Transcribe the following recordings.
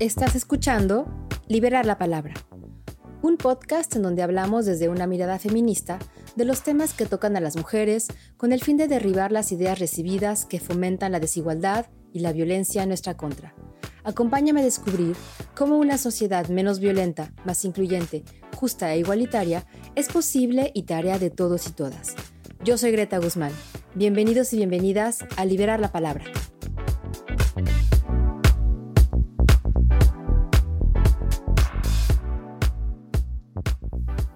Estás escuchando Liberar la Palabra, un podcast en donde hablamos desde una mirada feminista de los temas que tocan a las mujeres con el fin de derribar las ideas recibidas que fomentan la desigualdad y la violencia en nuestra contra. Acompáñame a descubrir cómo una sociedad menos violenta, más incluyente, justa e igualitaria es posible y tarea de todos y todas. Yo soy Greta Guzmán. Bienvenidos y bienvenidas a Liberar la Palabra.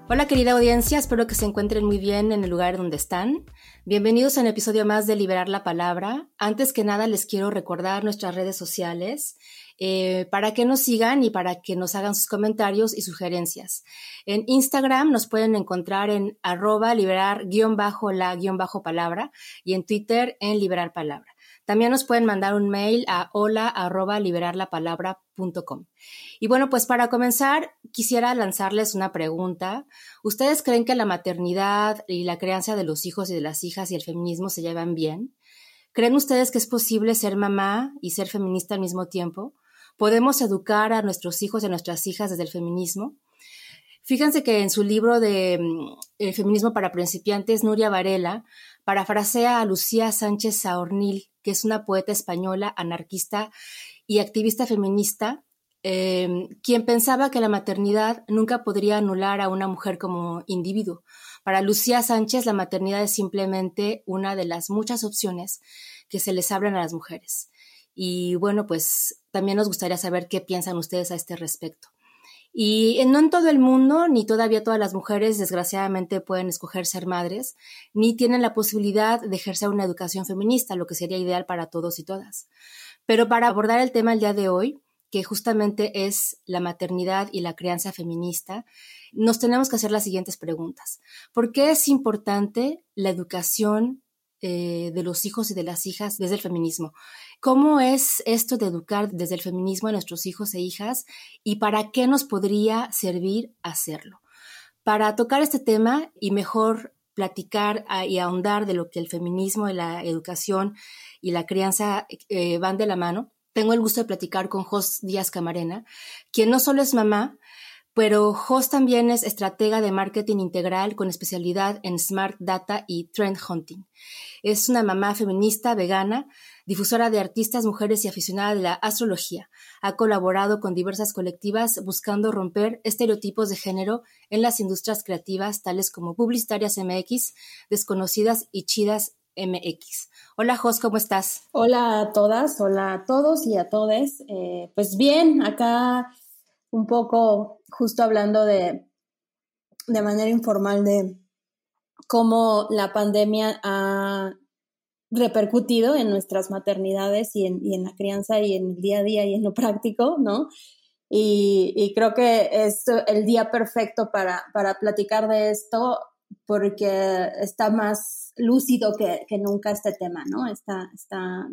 Hola querida audiencia, espero que se encuentren muy bien en el lugar donde están. Bienvenidos a un episodio más de Liberar la Palabra. Antes que nada les quiero recordar nuestras redes sociales eh, para que nos sigan y para que nos hagan sus comentarios y sugerencias. En Instagram nos pueden encontrar en arroba liberar guion bajo la guion bajo palabra y en Twitter en liberar palabra. También nos pueden mandar un mail a hola arroba. Y bueno, pues para comenzar, quisiera lanzarles una pregunta. ¿Ustedes creen que la maternidad y la crianza de los hijos y de las hijas y el feminismo se llevan bien? ¿Creen ustedes que es posible ser mamá y ser feminista al mismo tiempo? ¿Podemos educar a nuestros hijos y a nuestras hijas desde el feminismo? Fíjense que en su libro de mm, El feminismo para principiantes, Nuria Varela parafrasea a Lucía Sánchez Saornil, que es una poeta española, anarquista y activista feminista, em, quien pensaba que la maternidad nunca podría anular a una mujer como individuo. Para Lucía Sánchez, la maternidad es simplemente una de las muchas opciones que se les abren a las mujeres. Y bueno, pues también nos gustaría saber qué piensan ustedes a este respecto. Y no en todo el mundo, ni todavía todas las mujeres, desgraciadamente, pueden escoger ser madres, ni tienen la posibilidad de ejercer una educación feminista, lo que sería ideal para todos y todas. Pero para abordar el tema el día de hoy, que justamente es la maternidad y la crianza feminista, nos tenemos que hacer las siguientes preguntas. ¿Por qué es importante la educación eh, de los hijos y de las hijas desde el feminismo. ¿Cómo es esto de educar desde el feminismo a nuestros hijos e hijas y para qué nos podría servir hacerlo? Para tocar este tema y mejor platicar y ahondar de lo que el feminismo y la educación y la crianza eh, van de la mano, tengo el gusto de platicar con Jos Díaz Camarena, quien no solo es mamá, pero Jos también es estratega de marketing integral con especialidad en Smart Data y Trend Hunting. Es una mamá feminista, vegana, difusora de artistas, mujeres y aficionada de la astrología. Ha colaborado con diversas colectivas buscando romper estereotipos de género en las industrias creativas tales como Publicitarias MX, Desconocidas y Chidas MX. Hola Jos, ¿cómo estás? Hola a todas, hola a todos y a todes. Eh, pues bien, acá un poco justo hablando de, de manera informal de cómo la pandemia ha repercutido en nuestras maternidades y en, y en, la crianza y en el día a día y en lo práctico, ¿no? Y, y creo que es el día perfecto para, para, platicar de esto porque está más lúcido que, que, nunca este tema, ¿no? Está, está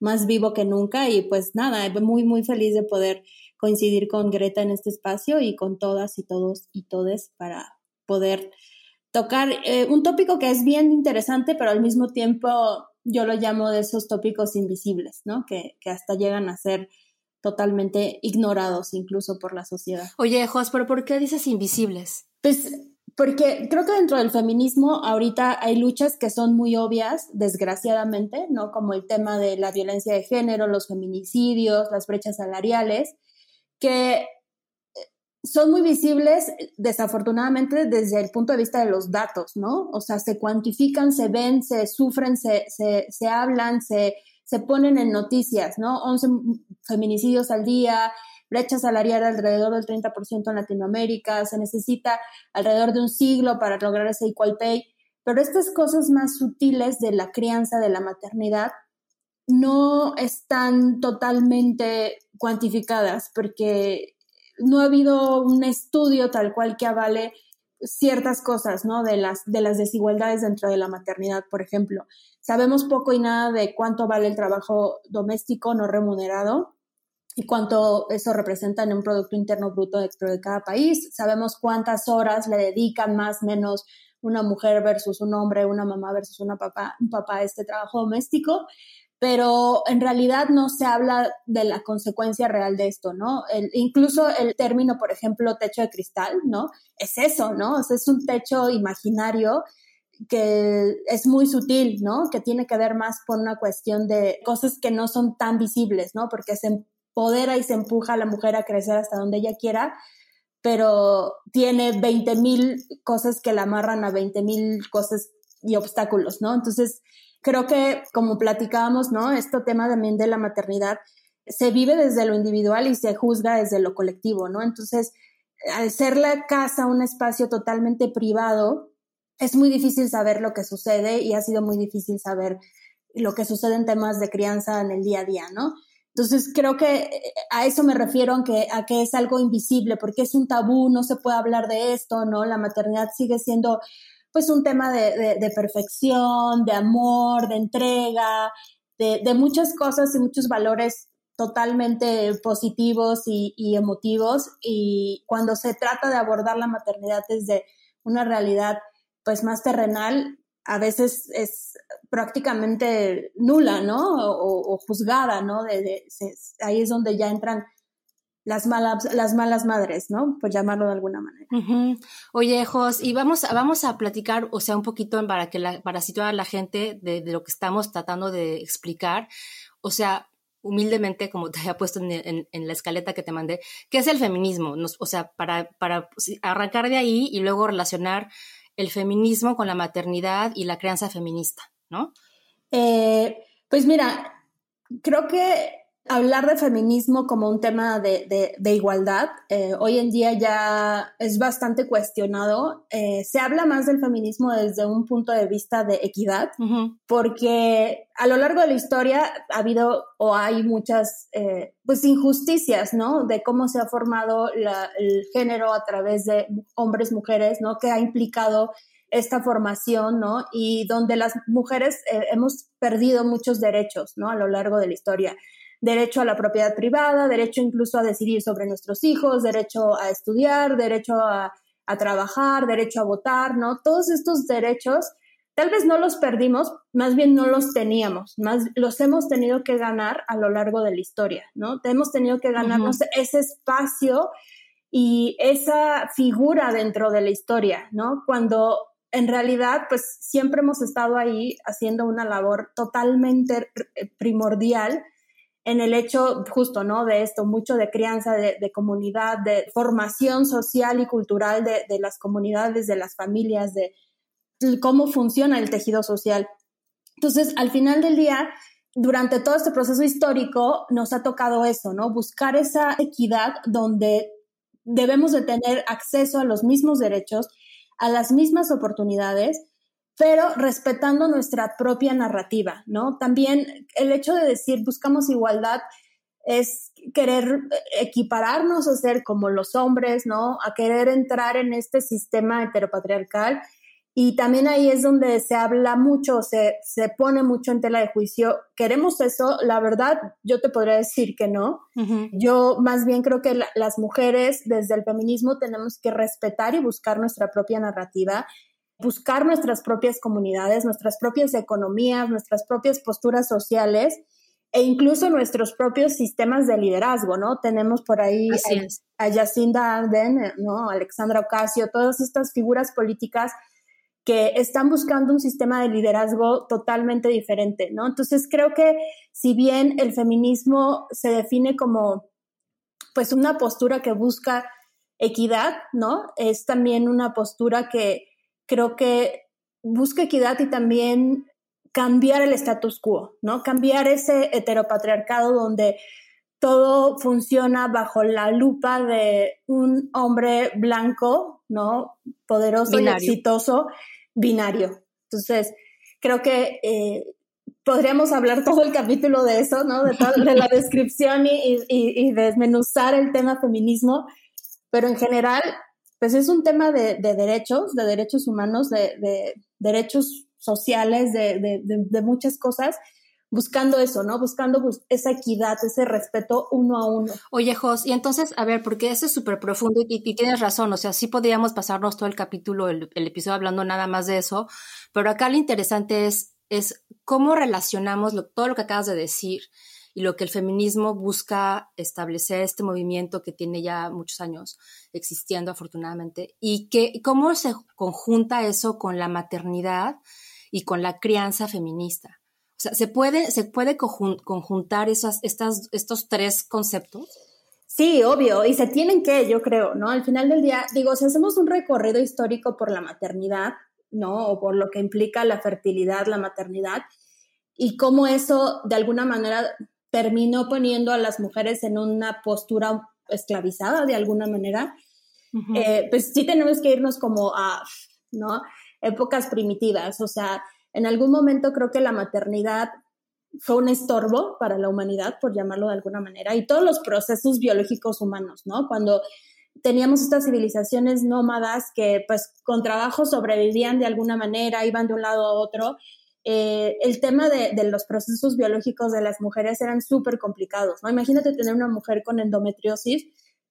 más vivo que nunca y pues nada, muy, muy feliz de poder coincidir con Greta en este espacio y con todas y todos y todes para poder tocar eh, un tópico que es bien interesante, pero al mismo tiempo yo lo llamo de esos tópicos invisibles, ¿no? Que, que hasta llegan a ser totalmente ignorados incluso por la sociedad. Oye, Jos, pero ¿por qué dices invisibles? Pues porque creo que dentro del feminismo ahorita hay luchas que son muy obvias, desgraciadamente, ¿no? Como el tema de la violencia de género, los feminicidios, las brechas salariales, que eh, son muy visibles, desafortunadamente, desde el punto de vista de los datos, ¿no? O sea, se cuantifican, se ven, se sufren, se, se, se hablan, se, se ponen en noticias, ¿no? 11 feminicidios al día, brecha salarial alrededor del 30% en Latinoamérica, se necesita alrededor de un siglo para lograr ese equal pay, pero estas cosas más sutiles de la crianza, de la maternidad, no están totalmente cuantificadas porque no ha habido un estudio tal cual que avale ciertas cosas, ¿no? De las, de las desigualdades dentro de la maternidad, por ejemplo. Sabemos poco y nada de cuánto vale el trabajo doméstico no remunerado y cuánto eso representa en un Producto Interno Bruto dentro de cada país. Sabemos cuántas horas le dedican más o menos una mujer versus un hombre, una mamá versus una papá, un papá a este trabajo doméstico, pero en realidad no se habla de la consecuencia real de esto, ¿no? incluso el término, por ejemplo, techo de cristal, ¿no? Es eso, ¿no? es un techo imaginario que es muy sutil, ¿no? Que tiene que ver más por una cuestión de cosas que no son tan visibles, ¿no? Porque se empodera y se empuja a la mujer a crecer hasta donde ella quiera, pero tiene 20 mil cosas que la amarran a 20 mil cosas y obstáculos, ¿no? Entonces, creo que como platicábamos, ¿no? Este tema también de la maternidad se vive desde lo individual y se juzga desde lo colectivo, ¿no? Entonces, al ser la casa un espacio totalmente privado, es muy difícil saber lo que sucede y ha sido muy difícil saber lo que sucede en temas de crianza en el día a día, ¿no? Entonces, creo que eh, a eso me refiero, aunque, a que es algo invisible, porque es un tabú, no se puede hablar de esto, ¿no? La maternidad sigue siendo pues un tema de, perfección, de amor, de entrega, de, muchas cosas y muchos valores totalmente positivos y, emotivos. Y cuando se trata de abordar la maternidad desde una realidad pues más terrenal, a veces es prácticamente nula, ¿no? O, juzgada, ¿no? ahí es donde ya entran las malas, las malas madres, ¿no? Por llamarlo de alguna manera. Oye, Jos, y vamos, vamos a platicar, o sea, un poquito para, que la, para situar a la gente de, lo que estamos tratando de explicar. O sea, humildemente, como te había puesto en, la escaleta que te mandé, ¿qué es el feminismo? o sea, para, para arrancar de ahí y luego relacionar el feminismo con la maternidad y la crianza feminista, ¿no? Eh, pues mira, creo que hablar de feminismo como un tema de, igualdad eh, hoy en día ya es bastante cuestionado. Eh, se habla más del feminismo desde un punto de vista de equidad, porque a lo largo de la historia ha habido o hay muchas eh, pues injusticias, ¿no? De cómo se ha formado el género a través de hombres, mujeres, ¿no? Que ha implicado esta formación, ¿no? Y donde las mujeres hemos perdido muchos derechos, ¿no? A lo largo de la historia derecho a la propiedad privada, derecho incluso a decidir sobre nuestros hijos, derecho a estudiar, derecho a, trabajar, derecho a votar, ¿no? Todos estos derechos tal vez no los perdimos, más bien no los teníamos, más los hemos tenido que ganar a lo largo de la historia, ¿no? Hemos tenido que ganarnos ese espacio y esa figura dentro de la historia, ¿no? Cuando en realidad, pues siempre hemos estado ahí haciendo una labor totalmente primordial en el hecho justo, ¿no? De esto, mucho de crianza, de, comunidad, de formación social y cultural de, las comunidades, de las familias, de cómo funciona el tejido social. Entonces, al final del día, durante todo este proceso histórico, nos ha tocado eso, ¿no? Buscar esa equidad donde debemos de tener acceso a los mismos derechos, a las mismas oportunidades pero respetando nuestra propia narrativa, ¿no? También el hecho de decir buscamos igualdad es querer equipararnos a ser como los hombres, ¿no? A querer entrar en este sistema heteropatriarcal. Y también ahí es donde se habla mucho, se, se pone mucho en tela de juicio. ¿Queremos eso? La verdad, yo te podría decir que no. Yo más bien creo que las mujeres desde el feminismo tenemos que respetar y buscar nuestra propia narrativa buscar nuestras propias comunidades, nuestras propias economías, nuestras propias posturas sociales e incluso nuestros propios sistemas de liderazgo, ¿no? Tenemos por ahí a, a, Jacinda Arden, ¿no? Alexandra Ocasio, todas estas figuras políticas que están buscando un sistema de liderazgo totalmente diferente, ¿no? Entonces creo que si bien el feminismo se define como pues una postura que busca equidad, ¿no? Es también una postura que creo que busca equidad y también cambiar el status quo, ¿no? Cambiar ese heteropatriarcado donde todo funciona bajo la lupa de un hombre blanco, ¿no? Poderoso y exitoso, binario. Entonces, creo que eh, podríamos hablar todo el capítulo de eso, ¿no? De, de la descripción y, y, y, desmenuzar el tema feminismo, pero en general pues es un tema de, derechos, de derechos humanos, de, derechos sociales, de, muchas cosas, buscando eso, ¿no? Buscando esa equidad, ese respeto uno a uno. Oye, Jos, y entonces, a ver, porque eso es súper profundo y, tienes razón, o sea, sí podríamos pasarnos todo el capítulo, el, episodio hablando nada más de eso, pero acá lo interesante es es cómo relacionamos todo lo que acabas de decir y lo que el feminismo busca establecer, este movimiento que tiene ya muchos años existiendo afortunadamente, y que, cómo se conjunta eso con la maternidad y con la crianza feminista. O sea, ¿se puede, se puede conjuntar esas, estas, estos tres conceptos? Sí, obvio, y se tienen que, yo creo, ¿no? Al final del día, digo, si hacemos un recorrido histórico por la maternidad, ¿no? O por lo que implica la fertilidad, la maternidad, y cómo eso de alguna manera terminó poniendo a las mujeres en una postura esclavizada de alguna manera, eh, pues sí tenemos que irnos como a, ¿no? Épocas primitivas, o sea, en algún momento creo que la maternidad fue un estorbo para la humanidad, por llamarlo de alguna manera, y todos los procesos biológicos humanos, ¿no? Cuando teníamos estas civilizaciones nómadas que pues con trabajo sobrevivían de alguna manera, iban de un lado a otro, eh, el tema de, los procesos biológicos de las mujeres eran súper complicados, ¿no? Imagínate tener una mujer con endometriosis,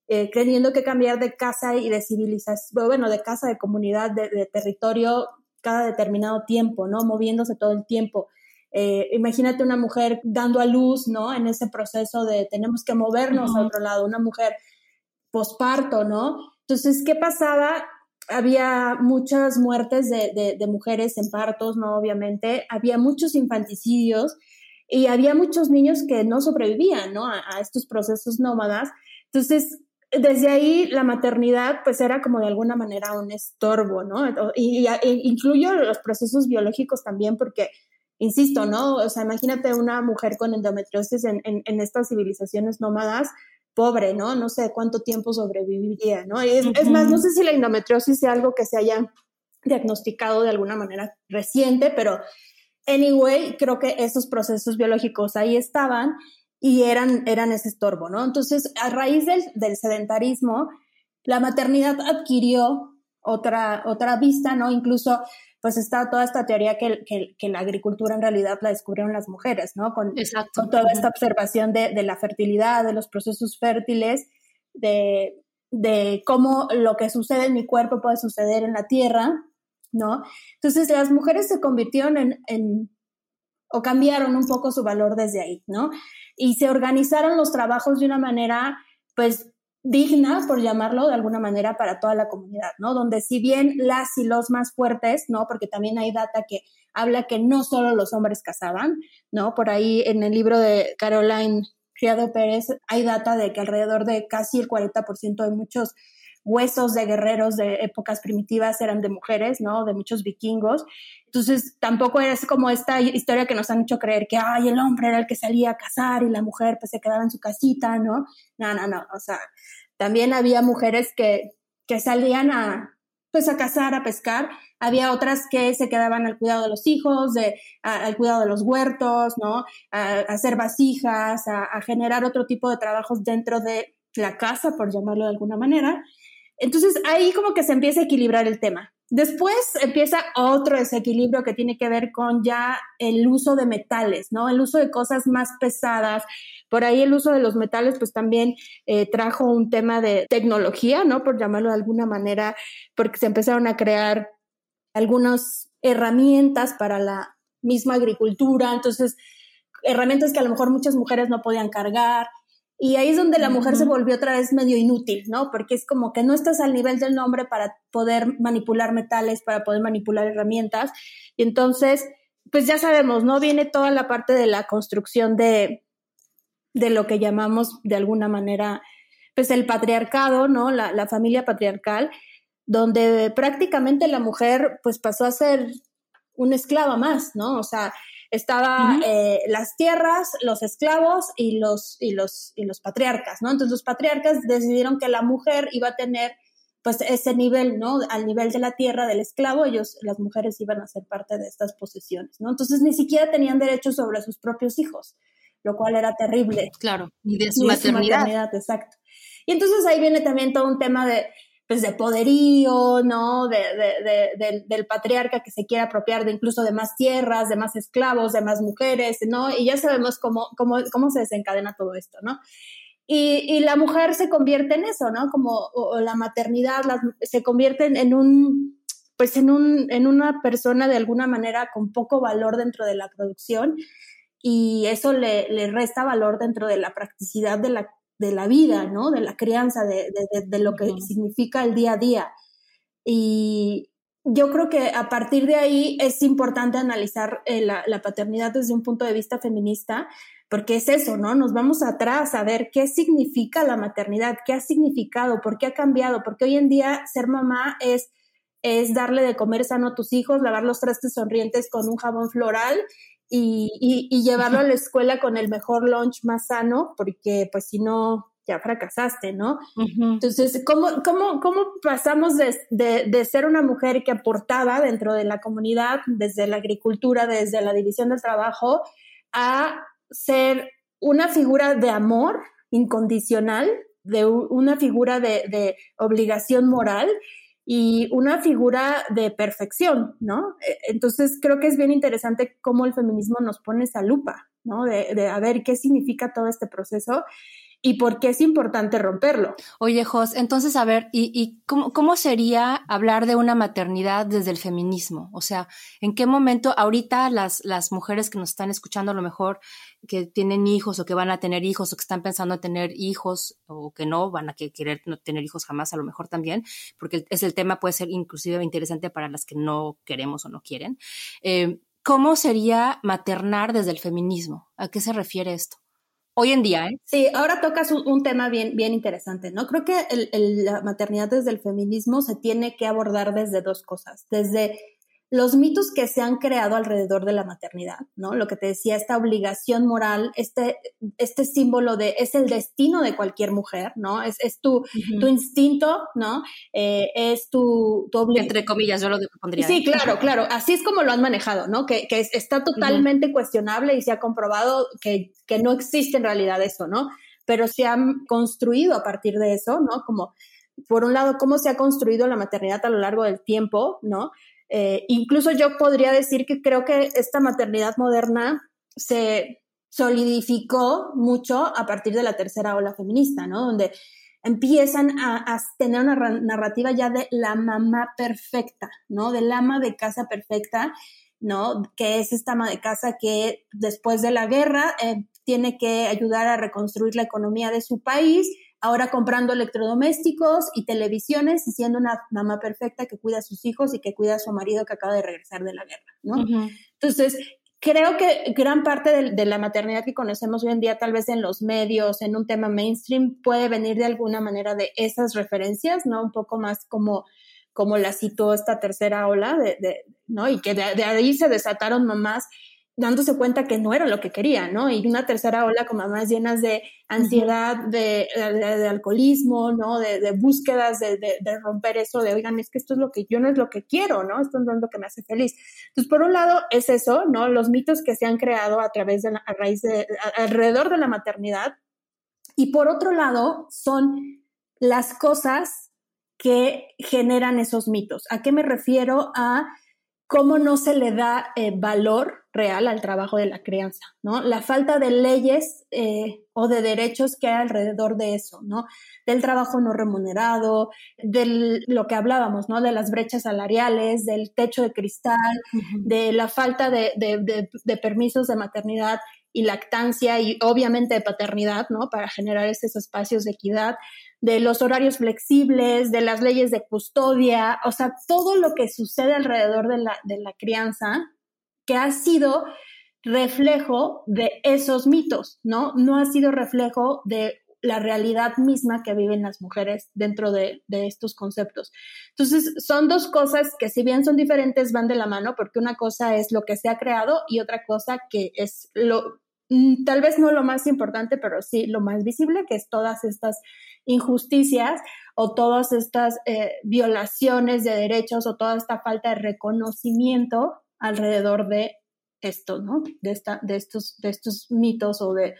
eh, creyendo que cambiar de casa y de civilización, bueno, de casa, de comunidad, de, territorio cada determinado tiempo, ¿no? Moviéndose todo el tiempo. Eh, imagínate una mujer dando a luz, ¿no? En ese proceso de tenemos que movernos a otro lado, una mujer posparto, ¿no? Entonces, ¿qué pasaba? Había muchas muertes de, mujeres en partos, ¿no? Obviamente, había muchos infanticidios y había muchos niños que no sobrevivían, ¿no? A, estos procesos nómadas. Entonces, desde ahí la maternidad pues era como de alguna manera un estorbo, ¿no? Y, e incluyo los procesos biológicos también porque, insisto, ¿no? O sea, imagínate una mujer con endometriosis en, en estas civilizaciones nómadas, pobre, ¿no? No sé cuánto tiempo sobreviviría, ¿no? Es, es, más, no sé si la endometriosis sea algo que se haya diagnosticado de alguna manera reciente, pero anyway, creo que esos procesos biológicos ahí estaban y eran, eran ese estorbo, ¿no? Entonces, a raíz del, del sedentarismo, la maternidad adquirió otra, otra vista, ¿no? Incluso pues está toda esta teoría que, que, la agricultura en realidad la descubrieron las mujeres, ¿no? Con, con toda esta observación de, de, la fertilidad, de los procesos fértiles, de, de, cómo lo que sucede en mi cuerpo puede suceder en la tierra, ¿no? Entonces las mujeres se convirtieron en, en o cambiaron un poco su valor desde ahí, ¿no? Y se organizaron los trabajos de una manera, pues, digna, por llamarlo de alguna manera, para toda la comunidad, ¿no? Donde si bien las y los más fuertes, ¿no? Porque también hay data que habla que no solo los hombres cazaban, ¿no? Por ahí en el libro de Caroline Criado Pérez hay data de que alrededor de casi el 40% de muchos huesos de guerreros de épocas primitivas eran de mujeres, ¿no? De muchos vikingos. Entonces, tampoco es como esta historia que nos han hecho creer que, ay, el hombre era el que salía a cazar y la mujer pues se quedaba en su casita, ¿no? No, no, no. O sea, también había mujeres que, que salían a, pues a cazar, a pescar. Había otras que se quedaban al cuidado de los hijos, de, al cuidado de los huertos, ¿no? A, hacer vasijas, a, a, generar otro tipo de trabajos dentro de la casa, por llamarlo de alguna manera. Entonces ahí como que se empieza a equilibrar el tema. Después empieza otro desequilibrio que tiene que ver con ya el uso de metales, ¿no? El uso de cosas más pesadas. Por ahí el uso de los metales, pues también eh, trajo un tema de tecnología, ¿no? Por llamarlo de alguna manera, porque se empezaron a crear algunas herramientas para la misma agricultura. Entonces, herramientas que a lo mejor muchas mujeres no podían cargar. Y ahí es donde la mujer se volvió otra vez medio inútil, ¿no? Porque es como que no estás al nivel del nombre para poder manipular metales, para poder manipular herramientas. Y entonces, pues ya sabemos, ¿no? Viene toda la parte de la construcción de, de lo que llamamos de alguna manera, pues el patriarcado, ¿no? La, la familia patriarcal, donde prácticamente la mujer pues pasó a ser una esclava más, ¿no? O sea, estaba eh, las tierras, los esclavos y los, y, los, y los patriarcas, ¿no? Entonces los patriarcas decidieron que la mujer iba a tener pues ese nivel, ¿no? Al nivel de la tierra del esclavo, ellos, las mujeres iban a ser parte de estas posesiones, ¿no? Entonces ni siquiera tenían derecho sobre sus propios hijos, lo cual era terrible. Claro, y de su, maternidad. Exacto. Y entonces ahí viene también todo un tema de, pues de poderío, ¿no? De, del patriarca que se quiere apropiar de incluso de más tierras, de más esclavos, de más mujeres, ¿no? Y ya sabemos cómo, cómo, cómo se desencadena todo esto, ¿no? Y, y la mujer se convierte en eso, ¿no? Como la maternidad se convierte en un, pues en, un, en una persona de alguna manera con poco valor dentro de la producción y eso le, le resta valor dentro de la practicidad de la, de la vida, ¿no? De la crianza, de, de, lo que significa el día a día. Y yo creo que a partir de ahí es importante analizar eh, la, la, paternidad desde un punto de vista feminista, porque es eso, ¿no? Nos vamos atrás a ver qué significa la maternidad, qué ha significado, por qué ha cambiado, porque hoy en día ser mamá es es darle de comer sano a tus hijos, lavar los trastes sonrientes con un jabón floral y, y, llevarlo a la escuela con el mejor lunch más sano, porque pues si no, ya fracasaste, ¿no? Entonces, ¿cómo, cómo, cómo pasamos de, de, de, ser una mujer que aportaba dentro de la comunidad, desde la agricultura, desde la división del trabajo, a ser una figura de amor incondicional, de una figura de, de obligación moral y una figura de perfección, ¿no? E, entonces creo que es bien interesante cómo el feminismo nos pone esa lupa, ¿no? De, de a ver qué significa todo este proceso y por qué es importante romperlo. Oye, Jos, entonces, a ver, ¿y, cómo, sería hablar de una maternidad desde el feminismo? O sea, ¿en qué momento ahorita las, las mujeres que nos están escuchando a lo mejor que tienen hijos o que van a tener hijos o que están pensando en tener hijos o que no van a querer no tener hijos jamás, a lo mejor también, porque es el tema puede ser inclusive interesante para las que no queremos o no quieren. Eh, ¿Cómo sería maternar desde el feminismo? ¿A qué se refiere esto? Hoy en día. ¿eh? Sí, ahora tocas un, tema bien, bien interesante, ¿no? Creo que la maternidad desde el feminismo se tiene que abordar desde dos cosas, desde los mitos que se han creado alrededor de la maternidad, ¿no? Lo que te decía, esta obligación moral, este, este símbolo de, es el destino de cualquier mujer, ¿no? Es, es tu, tu instinto, ¿no? Eh, es tu, tu obligación. Entre comillas, yo lo pondría. Sí, claro, claro. Así es como lo han manejado, ¿no? Que, que está totalmente cuestionable y se ha comprobado que, que no existe en realidad eso, ¿no? Pero se han construido a partir de eso, ¿no? Como, por un lado, cómo se ha construido la maternidad a lo largo del tiempo, ¿no? Eh, incluso yo podría decir que creo que esta maternidad moderna se solidificó mucho a partir de la tercera ola feminista, ¿no? Donde empiezan a, tener una narrativa ya de la mamá perfecta, ¿no? Del ama de casa perfecta, ¿no? Que es esta ama de casa que después de la guerra eh, tiene que ayudar a reconstruir la economía de su país ahora comprando electrodomésticos y televisiones y siendo una mamá perfecta que cuida a sus hijos y que cuida a su marido que acaba de regresar de la guerra, ¿no? Entonces, creo que gran parte de, la maternidad que conocemos hoy en día, tal vez en los medios, en un tema mainstream, puede venir de alguna manera de esas referencias, ¿no? Un poco más como como la citó esta tercera ola, de, ¿no? Y que de, de ahí se desataron mamás dándose cuenta que no era lo que quería, ¿no? Y una tercera ola con mamás llenas de ansiedad, de, de, alcoholismo, ¿no? De, búsquedas de, romper eso, de, oigan, es que esto es lo que yo no es lo que quiero, ¿no? Esto no es lo que me hace feliz. Entonces, por un lado, es eso, ¿no? Los mitos que se han creado a través de, la, a raíz de, alrededor de la maternidad. Y por otro lado, son las cosas que generan esos mitos. ¿A qué me refiero? A cómo no se le da eh, valor real al trabajo de la crianza, ¿no? La falta de leyes eh, o de derechos que hay alrededor de eso, ¿no? Del trabajo no remunerado, de lo que hablábamos, ¿no? De las brechas salariales, del techo de cristal, de la falta de, de, permisos de maternidad y lactancia y obviamente de paternidad, ¿no? Para generar esos espacios de equidad, de los horarios flexibles, de las leyes de custodia, o sea, todo lo que sucede alrededor de la, de la crianza, que ha sido reflejo de esos mitos, ¿no? No ha sido reflejo de la realidad misma que viven las mujeres dentro de, de, estos conceptos. Entonces, son dos cosas que si bien son diferentes, van de la mano, porque una cosa es lo que se ha creado y otra cosa que es lo, tal vez no lo más importante, pero sí lo más visible, que es todas estas injusticias o todas estas eh, violaciones de derechos o toda esta falta de reconocimiento alrededor de esto, ¿no? De, esta, de, estos, de estos mitos o de,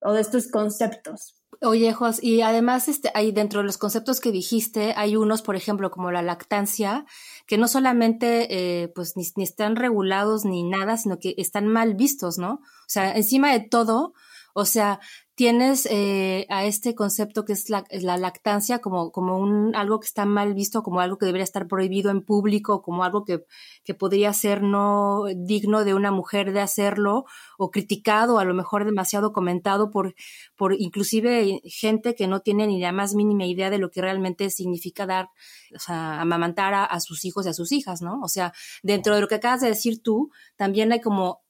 o de estos conceptos. Oye, Jos, y además este, hay dentro de los conceptos que dijiste, hay unos, por ejemplo, como la lactancia, que no solamente eh, pues ni, están regulados ni nada, sino que están mal vistos, ¿no? O sea, encima de todo, O sea, tienes eh, a este concepto que es la, lactancia como, como un, algo que está mal visto, como algo que debería estar prohibido en público, como algo que, que podría ser no digno de una mujer de hacerlo, o criticado, a lo mejor demasiado comentado por, por inclusive gente que no tiene ni la más mínima idea de lo que realmente significa dar, o sea, amamantar a, a sus hijos y a sus hijas, ¿no? O sea, dentro de lo que acabas de decir tú, también hay como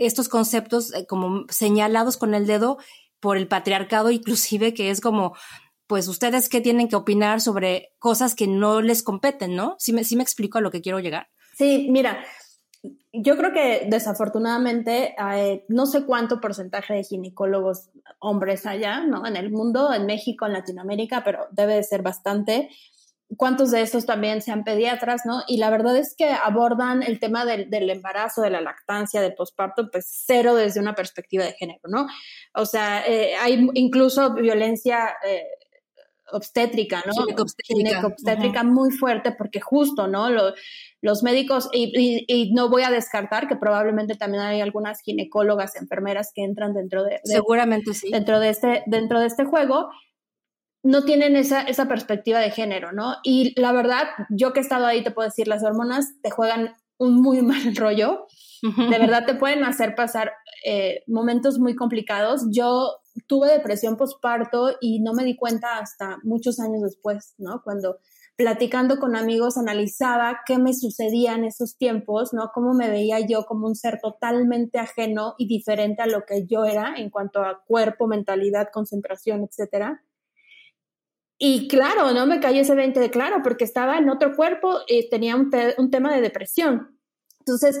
estos conceptos eh, como señalados con el dedo por el patriarcado, inclusive que es como, pues ustedes qué tienen que opinar sobre cosas que no les competen, ¿no? Sí me, sí me explico a lo que quiero llegar. Sí, mira, yo creo que desafortunadamente no sé cuánto porcentaje de ginecólogos hombres allá, ¿no? En el mundo, en México, en Latinoamérica, pero debe de ser bastante cuántos de estos también sean pediatras, ¿no? Y la verdad es que abordan el tema del, embarazo, de la lactancia, del posparto, pues cero desde una perspectiva de género, ¿no? O sea, eh, hay incluso violencia eh, obstétrica, ¿no? Obstétrica muy fuerte porque justo, ¿no? los médicos, y, no voy a descartar que probablemente también hay algunas ginecólogas, enfermeras que entran dentro de, de seguramente sí. Dentro de este, dentro de este juego, no tienen esa, esa perspectiva de género, ¿no? Y la verdad, yo que he estado ahí te puedo decir, las hormonas te juegan un muy mal rollo. De verdad te pueden hacer pasar eh, momentos muy complicados. Yo tuve depresión postparto y no me di cuenta hasta muchos años después, ¿no? Cuando platicando con amigos analizaba qué me sucedía en esos tiempos, ¿no? Cómo me veía yo como un ser totalmente ajeno y diferente a lo que yo era en cuanto a cuerpo, mentalidad, concentración, etcétera. Y claro, no me cayó ese 20 de claro, porque estaba en otro cuerpo y tenía un, tema de depresión. Entonces,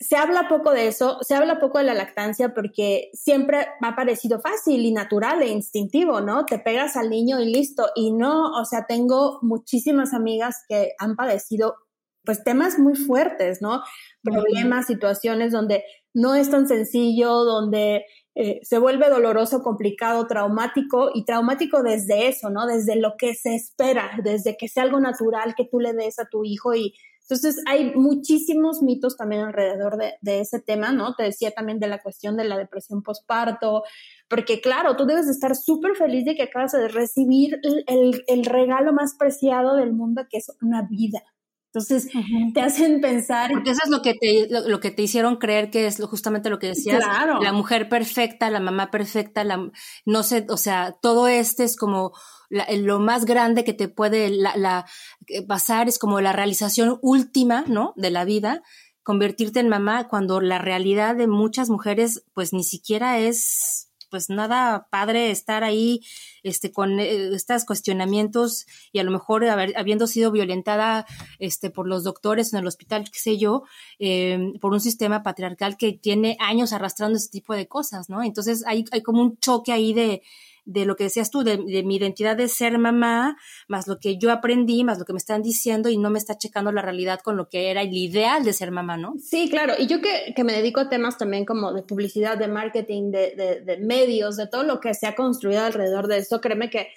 se habla poco de eso, se habla poco de la lactancia porque siempre me ha parecido fácil y natural e instintivo, ¿no? Te pegas al niño y listo. Y no, o sea, tengo muchísimas amigas que han padecido pues temas muy fuertes, ¿no? Problemas, situaciones donde no es tan sencillo, donde eh, se vuelve doloroso, complicado, traumático y traumático desde eso, ¿no? Desde lo que se espera, desde que sea algo natural que tú le des a tu hijo y entonces hay muchísimos mitos también alrededor de, ese tema, ¿no? Te decía también de la cuestión de la depresión postparto, porque claro, tú debes estar súper feliz de que acabas de recibir el, el regalo más preciado del mundo, que es una vida, entonces, te hacen pensar. Porque eso es lo que te, lo, que te hicieron creer que es justamente lo que decías. Claro. La mujer perfecta, la mamá perfecta, la, no sé, o sea, todo este es como lo más grande que te puede la, eh, pasar, es como la realización última, ¿no? De la vida, convertirte en mamá cuando la realidad de muchas mujeres, pues ni siquiera es pues nada padre estar ahí este, con eh, estos cuestionamientos y a lo mejor habiendo sido violentada este, por los doctores en el hospital, qué sé yo, eh, por un sistema patriarcal que tiene años arrastrando ese tipo de cosas, ¿no? Entonces hay, hay como un choque ahí de, de lo que decías tú, de, mi identidad de ser mamá, más lo que yo aprendí, más lo que me están diciendo y no me está checando la realidad con lo que era el ideal de ser mamá, ¿no? Sí, claro. Y yo que, que me dedico a temas también como de publicidad, de marketing, de, de, de medios, de todo lo que se ha construido alrededor de eso, créeme que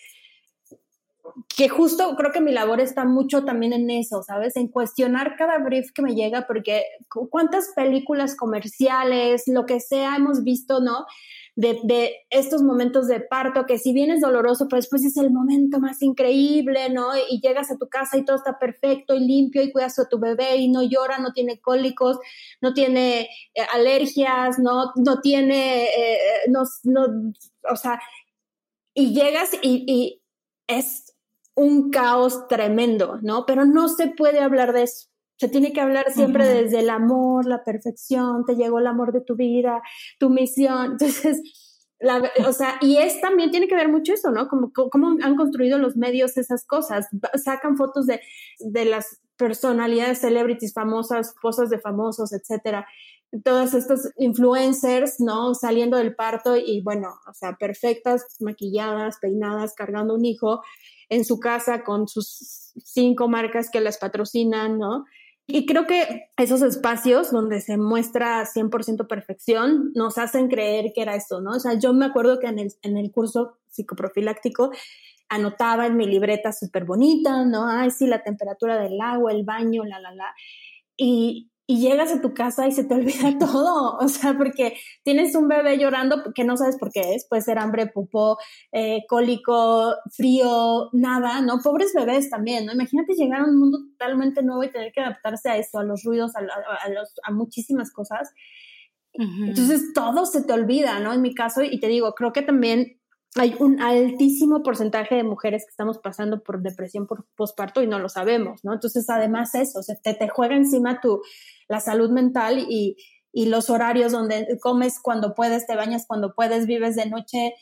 que justo creo que mi labor está mucho también en eso, ¿sabes? En cuestionar cada brief que me llega, porque cuántas películas comerciales, lo que sea, hemos visto, ¿no? de, estos momentos de parto, que si bien es doloroso, pero después es el momento más increíble, ¿no? Y llegas a tu casa y todo está perfecto y limpio y cuidas a tu bebé y no llora, no tiene cólicos, no tiene eh, alergias, no, no tiene, eh, no, no, o sea, y llegas y es un caos tremendo, ¿no? Pero no se puede hablar de eso. Se tiene que hablar siempre desde el amor, la perfección, te llegó el amor de tu vida, tu misión. Entonces, la, o sea, y es también tiene que ver mucho eso, ¿no? Como, cómo han construido los medios esas cosas. Sacan fotos de, de las personalidades celebrities famosas, esposas de famosos, etcétera. Todas estas influencers, ¿no? Saliendo del parto y bueno, o sea, perfectas, maquilladas, peinadas, cargando un hijo en su casa con sus cinco marcas que las patrocinan, ¿no? Y creo que esos espacios donde se muestra 100% perfección nos hacen creer que era eso, ¿no? O sea, yo me acuerdo que en el, en el curso psicoprofiláctico anotaba en mi libreta súper bonita, ¿no? Ay, sí, la temperatura del agua, el baño, la, la, la. Y, y llegas a tu casa y se te olvida todo, o sea, porque tienes un bebé llorando que no sabes por qué es, puede ser hambre, pupó, eh, cólico, frío, nada, ¿no? Pobres bebés también, ¿no? Imagínate llegar a un mundo totalmente nuevo y tener que adaptarse a eso, a los ruidos, a, a muchísimas cosas. Entonces todo se te olvida, ¿no? En mi caso, y te digo, creo que también hay un altísimo porcentaje de mujeres que estamos pasando por depresión por posparto y no lo sabemos, ¿no? Entonces, además eso, se te, juega encima tu, la salud mental y, y los horarios donde comes cuando puedes, te bañas cuando puedes, vives de noche,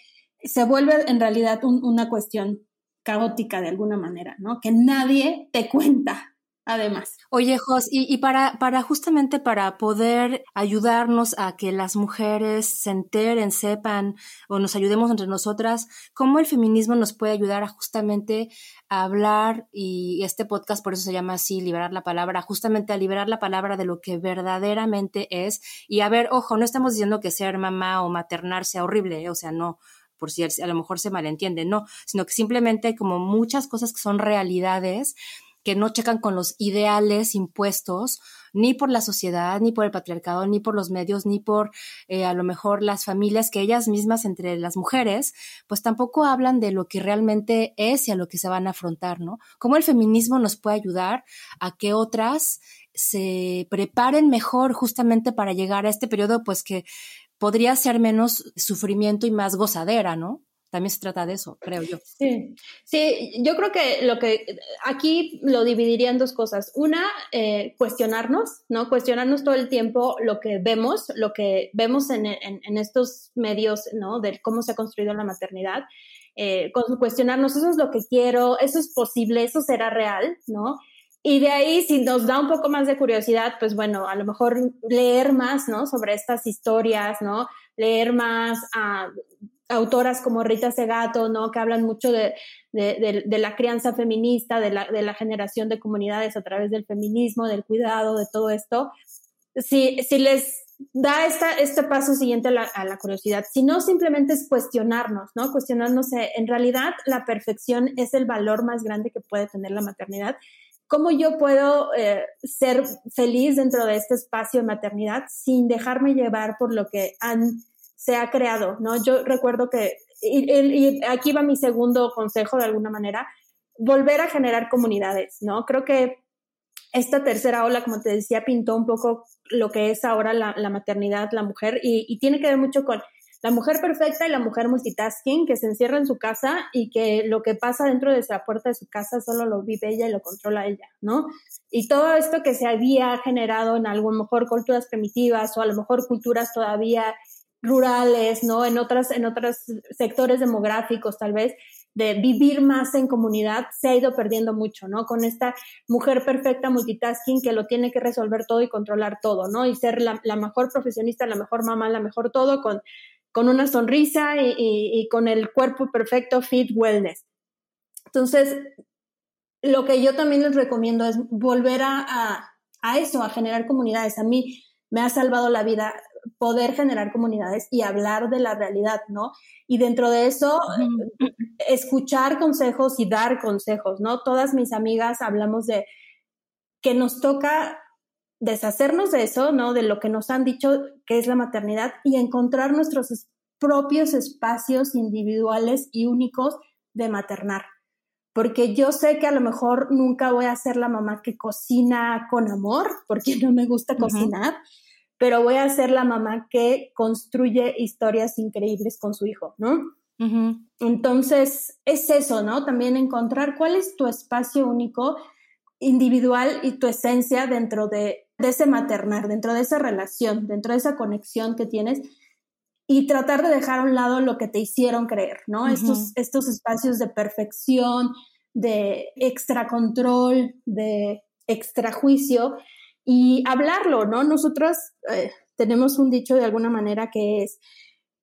se vuelve en realidad una cuestión caótica de alguna manera, ¿no? Que nadie te cuenta, además. Oye, Jos, y, para, para justamente para poder ayudarnos a que las mujeres se enteren, sepan o nos ayudemos entre nosotras, ¿cómo el feminismo nos puede ayudar a justamente a hablar, y este podcast por eso se llama así, liberar la palabra, justamente a liberar la palabra de lo que verdaderamente es? Y a ver, ojo, no estamos diciendo que ser mamá o maternar sea horrible, o sea, no por si a lo mejor se malentiende, no, sino que simplemente como muchas cosas que son realidades, que no checan con los ideales impuestos ni por la sociedad, ni por el patriarcado, ni por los medios, ni por eh, a lo mejor las familias que ellas mismas entre las mujeres, pues tampoco hablan de lo que realmente es y a lo que se van a afrontar, ¿no? Cómo el feminismo nos puede ayudar a que otras se preparen mejor justamente para llegar a este periodo, pues que podría ser menos sufrimiento y más gozadera, ¿no? También se trata de eso, creo yo. Sí, sí, yo creo que lo que aquí lo dividiría en dos cosas. Una, eh, cuestionarnos, ¿no? Cuestionarnos todo el tiempo lo que vemos, lo que vemos en, en, estos medios, ¿no? De cómo se ha construido la maternidad. Eh, cuestionarnos, eso es lo que quiero, eso es posible, eso será real, ¿no? Y de ahí, si nos da un poco más de curiosidad, pues bueno, a lo mejor leer más, ¿no? Sobre estas historias, ¿no? Leer más, a autoras como Rita Segato, ¿no? Que hablan mucho de, la crianza feminista, de la, generación de comunidades a través del feminismo, del cuidado, de todo esto. Si, si les da esta, este paso siguiente a la, curiosidad, si no simplemente es cuestionarnos, ¿no? Cuestionarnos, eh, en realidad la perfección es el valor más grande que puede tener la maternidad. ¿Cómo yo puedo eh, ser feliz dentro de este espacio de maternidad sin dejarme llevar por lo que han se ha creado, ¿no? Yo recuerdo que, y, aquí va mi segundo consejo de alguna manera, volver a generar comunidades, ¿no? Creo que esta tercera ola, como te decía, pintó un poco lo que es ahora la, maternidad, la mujer, y, tiene que ver mucho con la mujer perfecta y la mujer multitasking, que se encierra en su casa y que lo que pasa dentro de la puerta de su casa solo lo vive ella y lo controla ella, ¿no? Y todo esto que se había generado en algo mejor culturas primitivas o a lo mejor culturas todavía rurales, ¿no? En otras, en otros sectores demográficos, tal vez, de vivir más en comunidad, se ha ido perdiendo mucho, ¿no? Con esta mujer perfecta multitasking que lo tiene que resolver todo y controlar todo, ¿no? Y ser la, mejor profesionista, la mejor mamá, la mejor todo, con, con una sonrisa y, con el cuerpo perfecto, fit, wellness. Entonces, lo que yo también les recomiendo es volver a, a eso, a generar comunidades. A mí me ha salvado la vida poder generar comunidades y hablar de la realidad, ¿no? Y dentro de eso, escuchar consejos y dar consejos, ¿no? Todas mis amigas hablamos de que nos toca deshacernos de eso, ¿no? De lo que nos han dicho que es la maternidad y encontrar nuestros propios espacios individuales y únicos de maternar. Porque yo sé que a lo mejor nunca voy a ser la mamá que cocina con amor, porque no me gusta cocinar, pero voy a ser la mamá que construye historias increíbles con su hijo, ¿no? Entonces, es eso, ¿no? También encontrar cuál es tu espacio único, individual y tu esencia dentro de, ese maternar, dentro de esa relación, dentro de esa conexión que tienes y tratar de dejar a un lado lo que te hicieron creer, ¿no? estos, estos espacios de perfección, de extra control, de extra juicio y hablarlo, ¿no? Nosotros eh, tenemos un dicho de alguna manera que es,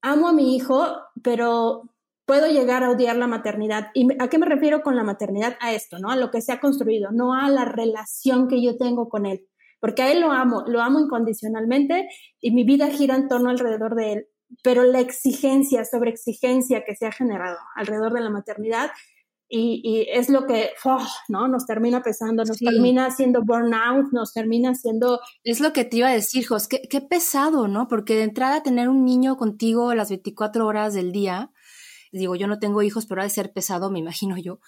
amo a mi hijo, pero puedo llegar a odiar la maternidad. ¿Y a qué me refiero con la maternidad? A esto, ¿no? A lo que se ha construido, no a la relación que yo tengo con él. Porque a él lo amo, lo amo incondicionalmente y mi vida gira en torno alrededor de él. Pero la exigencia sobre exigencia que se ha generado alrededor de la maternidad y, es lo que ¿no? nos termina pesando, nos termina haciendo burnout, nos termina haciendo... Es lo que te iba a decir, Jos, qué, qué pesado, ¿no? Porque de entrada tener un niño contigo las 24 horas del día, digo, yo no tengo hijos, pero ha de ser pesado, me imagino yo.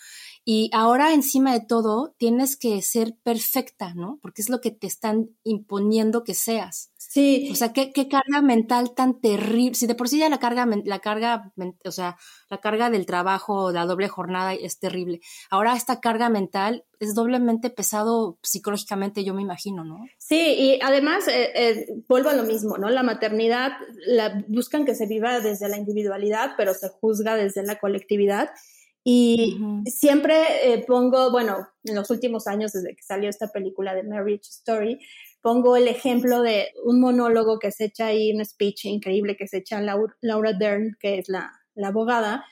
Y ahora encima de todo tienes que ser perfecta, ¿no? Porque es lo que te están imponiendo que seas. Sí. O sea, qué, qué carga mental tan terrible. Si de por sí ya la carga, la carga, o sea, la carga del trabajo, la doble jornada es terrible. Ahora esta carga mental es doblemente pesado psicológicamente, yo me imagino, ¿no? Sí, y además eh, eh, vuelvo a lo mismo, ¿no? La maternidad la buscan que se viva desde la individualidad, pero se juzga desde la colectividad. Y siempre eh, pongo, bueno, en los últimos años, desde que salió esta película de Marriage Story, pongo el ejemplo de un monólogo que se echa ahí, un speech increíble que se echa Laura, Dern, que es la, la abogada,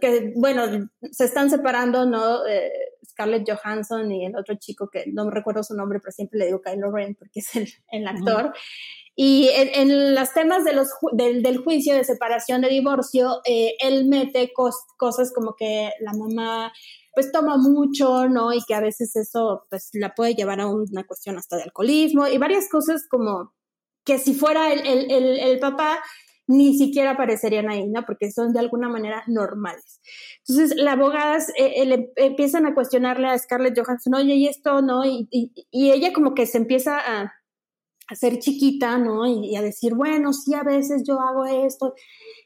que, bueno, se están separando, ¿no? Eh, Scarlett Johansson y el otro chico que no recuerdo su nombre, pero siempre le digo Kylo Ren porque es el, el actor. Y en, los temas de los, del, del, juicio de separación de divorcio, eh, él mete cosas como que la mamá pues toma mucho, ¿no? Y que a veces eso pues la puede llevar a una cuestión hasta de alcoholismo y varias cosas como que si fuera el, el, el, el papá ni siquiera aparecerían ahí, ¿no? Porque son de alguna manera normales. Entonces, las abogadas eh, eh, empiezan a cuestionarle a Scarlett Johansson, oye, ¿y esto no? Y, y, y ella como que se empieza a, a ser chiquita, ¿no? Y, a decir, bueno, sí, a veces yo hago esto.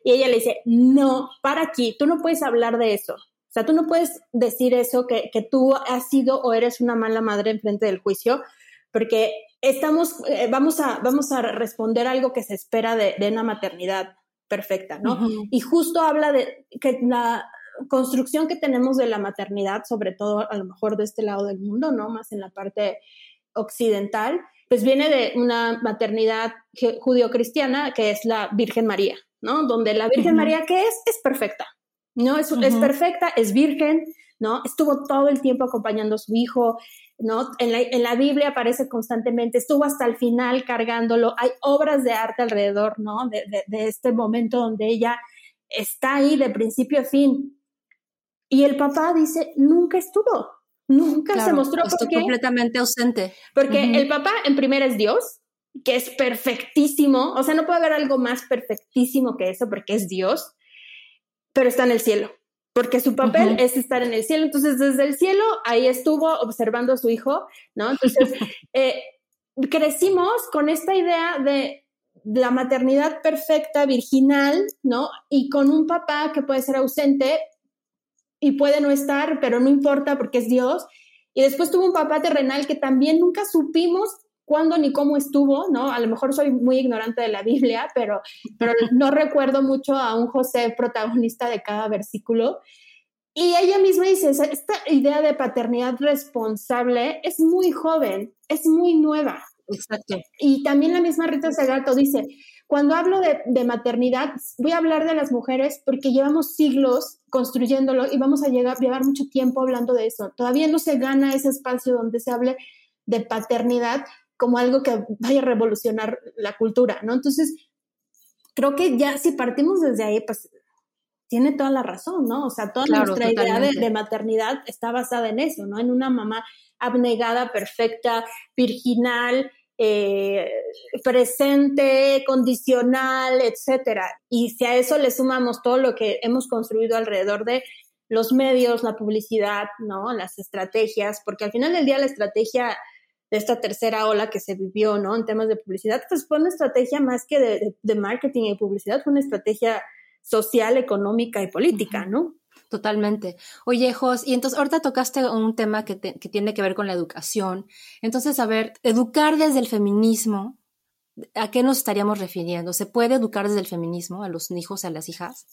Y ella le dice, no, para aquí, tú no puedes hablar de eso. O sea, tú no puedes decir eso, que, que tú has sido o eres una mala madre en frente del juicio, porque estamos, eh, vamos, a, vamos a responder algo que se espera de, de una maternidad perfecta, ¿no? Y justo habla de que la construcción que tenemos de la maternidad, sobre todo a lo mejor de este lado del mundo, ¿no? Más en la parte occidental, pues viene de una maternidad judío-cristiana que es la Virgen María, ¿no? Donde la Virgen María, ¿qué es? Es perfecta, ¿no? Es, es, perfecta, es virgen, ¿no? Estuvo todo el tiempo acompañando a su hijo, ¿no? En la, en la, Biblia aparece constantemente, estuvo hasta el final cargándolo, hay obras de arte alrededor, ¿no? De, de, de este momento donde ella está ahí de principio a fin. Y el papá dice, nunca estuvo, Nunca se mostró porque, completamente ausente. Porque el papá en primera es Dios, que es perfectísimo, o sea, no puede haber algo más perfectísimo que eso porque es Dios, pero está en el cielo, porque su papel es estar en el cielo. Entonces, desde el cielo, ahí estuvo observando a su hijo, ¿no? Entonces, eh, crecimos con esta idea de la maternidad perfecta, virginal, ¿no? Y con un papá que puede ser ausente, y puede no estar, pero no importa porque es Dios. Y después tuvo un papá terrenal que también nunca supimos cuándo ni cómo estuvo, ¿no? A lo mejor soy muy ignorante de la Biblia, pero, pero no recuerdo mucho a un José protagonista de cada versículo. Y ella misma dice, esta idea de paternidad responsable es muy joven, es muy nueva. Exacto. Y también la misma Rita Segato dice, cuando hablo de, maternidad, voy a hablar de las mujeres porque llevamos siglos construyéndolo y vamos a llegar, llevar mucho tiempo hablando de eso. Todavía no se gana ese espacio donde se hable de paternidad como algo que vaya a revolucionar la cultura, ¿no? Entonces, creo que ya si partimos desde ahí, pues tiene toda la razón, ¿no? O sea, toda nuestra idea de, de, maternidad está basada en eso, ¿no? En una mamá abnegada, perfecta, virginal, eh, presente, condicional, etcétera. Y si a eso le sumamos todo lo que hemos construido alrededor de los medios, la publicidad, ¿no? Las estrategias, porque al final del día la estrategia de esta tercera ola que se vivió, ¿no? En temas de publicidad, pues fue una estrategia más que de, marketing y publicidad, fue una estrategia social, económica y política, ¿no? Totalmente. Oye, Jos, y entonces ahorita tocaste un tema que, que, tiene que ver con la educación. Entonces, a ver, educar desde el feminismo, ¿a qué nos estaríamos refiriendo? ¿Se puede educar desde el feminismo a los hijos, a las hijas?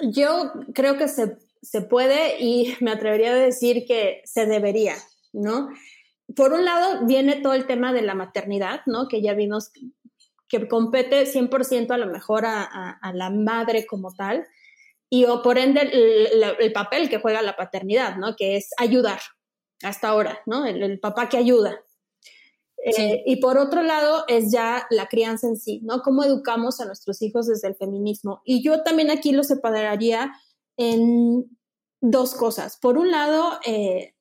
Yo creo que se, se puede y me atrevería a decir que se debería, ¿no? Por un lado viene todo el tema de la maternidad, ¿no? Que ya vimos que compete 100% a lo mejor a, a la madre como tal y o por ende el, papel que juega la paternidad, ¿no? Que es ayudar hasta ahora, ¿no? El, papá que ayuda. Eh, y por otro lado es ya la crianza en sí, ¿no? Cómo educamos a nuestros hijos desde el feminismo. Y yo también aquí lo separaría en dos cosas. Por un lado, eh,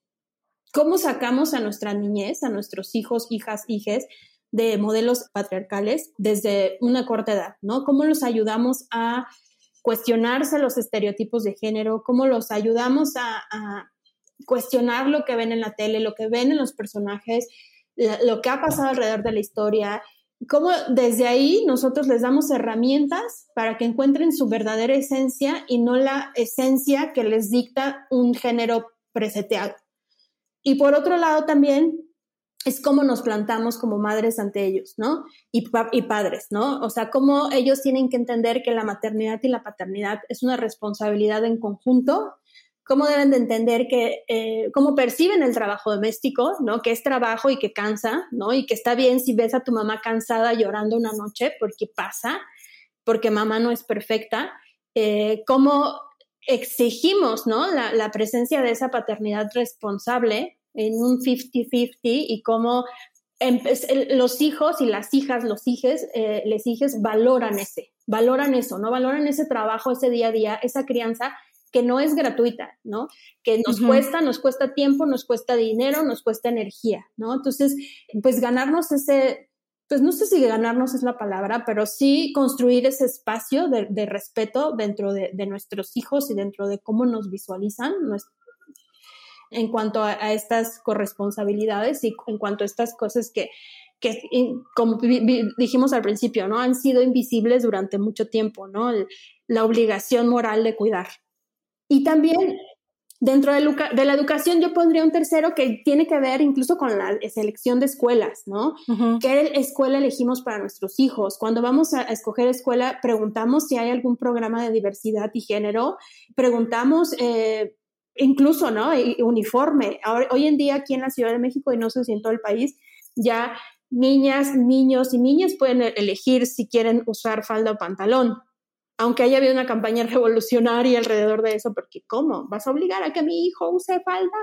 cómo sacamos a nuestra niñez, a nuestros hijos, hijas, hijes, de modelos patriarcales desde una corta edad, ¿no? ¿Cómo los ayudamos a cuestionarse los estereotipos de género? ¿Cómo los ayudamos a, cuestionar lo que ven en la tele, lo que ven en los personajes, lo que ha pasado alrededor de la historia? cómo desde ahí nosotros les damos herramientas para que encuentren su verdadera esencia y no la esencia que les dicta un género preseteado. Y por otro lado también es cómo nos plantamos como madres ante ellos, ¿no? Y, y, padres, ¿no? O sea, cómo ellos tienen que entender que la maternidad y la paternidad es una responsabilidad en conjunto cómo deben de entender que, eh, cómo perciben el trabajo doméstico, ¿no? Que es trabajo y que cansa, ¿no? Y que está bien si ves a tu mamá cansada llorando una noche, porque pasa, porque mamá no es perfecta. Eh, cómo exigimos, ¿no? La, presencia de esa paternidad responsable en un 50-50 y cómo los hijos y las hijas, los hijes, eh, les hijes valoran ese, valoran eso, ¿no? Valoran ese trabajo, ese día a día, esa crianza que no es gratuita, ¿no? Que nos cuesta, nos cuesta tiempo, nos cuesta dinero, nos cuesta energía, ¿no? Entonces, pues ganarnos ese, pues no sé si ganarnos es la palabra, pero sí construir ese espacio de, respeto dentro de, nuestros hijos y dentro de cómo nos visualizan en cuanto a, estas corresponsabilidades y en cuanto a estas cosas que, que como dijimos al principio, ¿no? Han sido invisibles durante mucho tiempo, ¿no? la obligación moral de cuidar, y también dentro de, la educación yo pondría un tercero que tiene que ver incluso con la selección de escuelas, ¿no? ¿Qué escuela elegimos para nuestros hijos? Cuando vamos a, escoger escuela, preguntamos si hay algún programa de diversidad y género, preguntamos... Eh, incluso, ¿no? Uniforme. Ahora, hoy en día aquí en la Ciudad de México y no sé si en todo el país, ya niñas, niños y niñas pueden elegir si quieren usar falda o pantalón aunque haya habido una campaña revolucionaria alrededor de eso, porque ¿cómo? ¿Vas a obligar a que mi hijo use falda?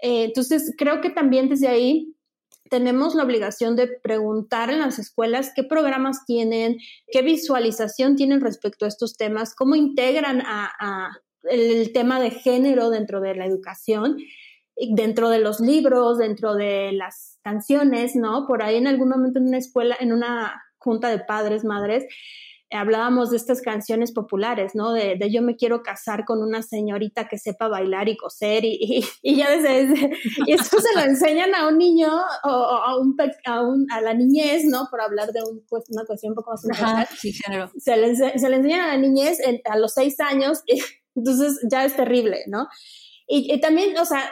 Eh, entonces, creo que también desde ahí tenemos la obligación de preguntar en las escuelas qué programas tienen, qué visualización tienen respecto a estos temas, cómo integran el tema de género dentro de la educación, dentro de los libros, dentro de las canciones, ¿no? Por ahí en algún momento en una escuela, en una junta de padres, madres, hablábamos de estas canciones populares, ¿no? De, yo me quiero casar con una señorita que sepa bailar y coser y, y, ya desde, y eso se lo enseñan a un niño o, a, un, a, la niñez, ¿no? Por hablar de una cuestión un poco más Ajá, sí, género. Se le, se le enseñan a la niñez a los seis años, y, entonces ya es terrible, ¿no? Y, y también, o sea,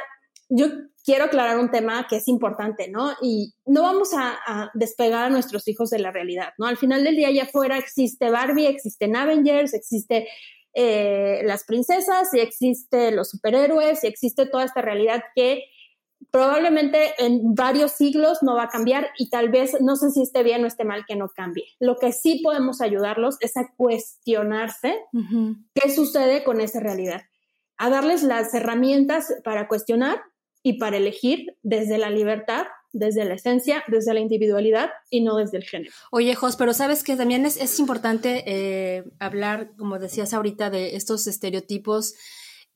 yo quiero aclarar un tema que es importante, ¿no? Y no vamos a, despegar a nuestros hijos de la realidad, ¿no? Al final del día allá afuera existe Barbie, existen Avengers, existe eh, las princesas y existe los superhéroes y existe toda esta realidad que probablemente en varios siglos no va a cambiar y tal vez no sé si esté bien o esté mal que no cambie. Lo que sí podemos ayudarlos es a cuestionarse qué sucede con esa realidad, a darles las herramientas para cuestionar y para elegir desde la libertad, desde la esencia, desde la individualidad y no desde el género. Oye, Jos, pero sabes que también es, importante eh, hablar, como decías ahorita, de estos estereotipos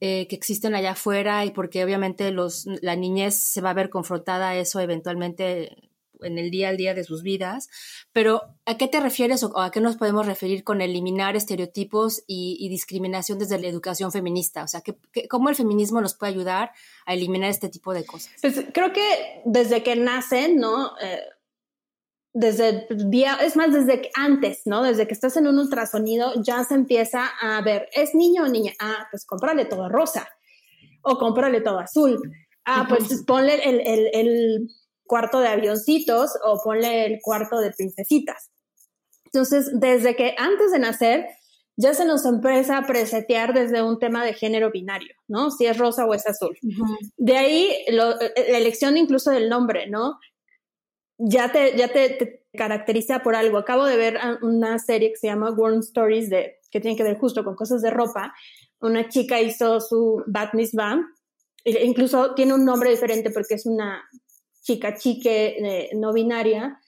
eh, que existen allá afuera y porque obviamente los, la niñez se va a ver confrontada a eso eventualmente en el día al día de sus vidas, pero ¿a qué te refieres o a qué nos podemos referir con eliminar estereotipos y, discriminación desde la educación feminista? O sea, ¿cómo el feminismo nos puede ayudar a eliminar este tipo de cosas? Pues creo que desde que nacen, ¿no? Eh, desde día, es más, desde que antes, ¿no? Desde que estás en un ultrasonido, ya se empieza a ver, ¿es niño o niña? Ah, pues cómprale todo rosa o cómprale todo azul. Ah, pues ponle el cuarto de avioncitos o ponle el cuarto de princesitas. Entonces, desde que antes de nacer, ya se nos empieza a presetear desde un tema de género binario, ¿no? Si es rosa o es azul. De ahí la elección incluso del nombre, ¿no? Ya te, ya te, caracteriza por algo. Acabo de ver una serie que se llama Worm Stories, de, que tiene que ver justo con cosas de ropa. Una chica hizo su bat mitzvah, e incluso tiene un nombre diferente porque es una chica chique eh, no binaria.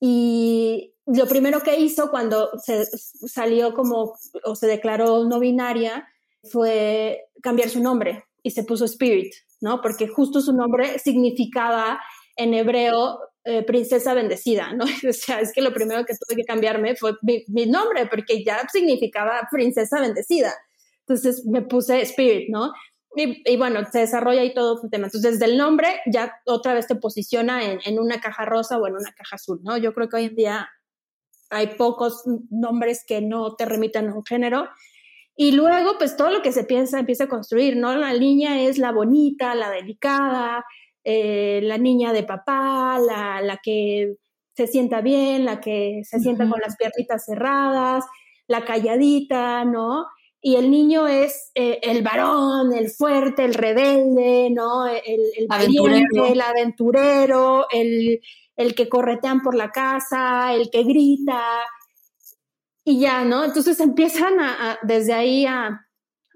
Y lo primero que hizo cuando se salió como o se declaró no binaria fue cambiar su nombre y se puso Spirit, ¿no? Porque justo su nombre significaba en hebreo eh, princesa bendecida, ¿no? O sea, es que lo primero que tuve que cambiarme fue mi, nombre, porque ya significaba princesa bendecida. Entonces me puse Spirit, ¿no? Y, bueno, se desarrolla ahí todo el tema. Entonces, desde el nombre ya otra vez te posiciona en, en, una caja rosa o en una caja azul, ¿no? Yo creo que hoy en día hay pocos nombres que no te remitan a un género. Y luego, pues todo lo que se piensa empieza a construir, ¿no? La niña es la bonita, la delicada, eh, la niña de papá, la, la, que se sienta bien, la que se sienta con las piernitas cerradas, la calladita, ¿no? Y el niño es eh, el varón, el fuerte, el rebelde, ¿no? El, el aventurero. el aventurero, el, el que corretean por la casa, el que grita, y ya, ¿no? Entonces empiezan a, desde ahí a,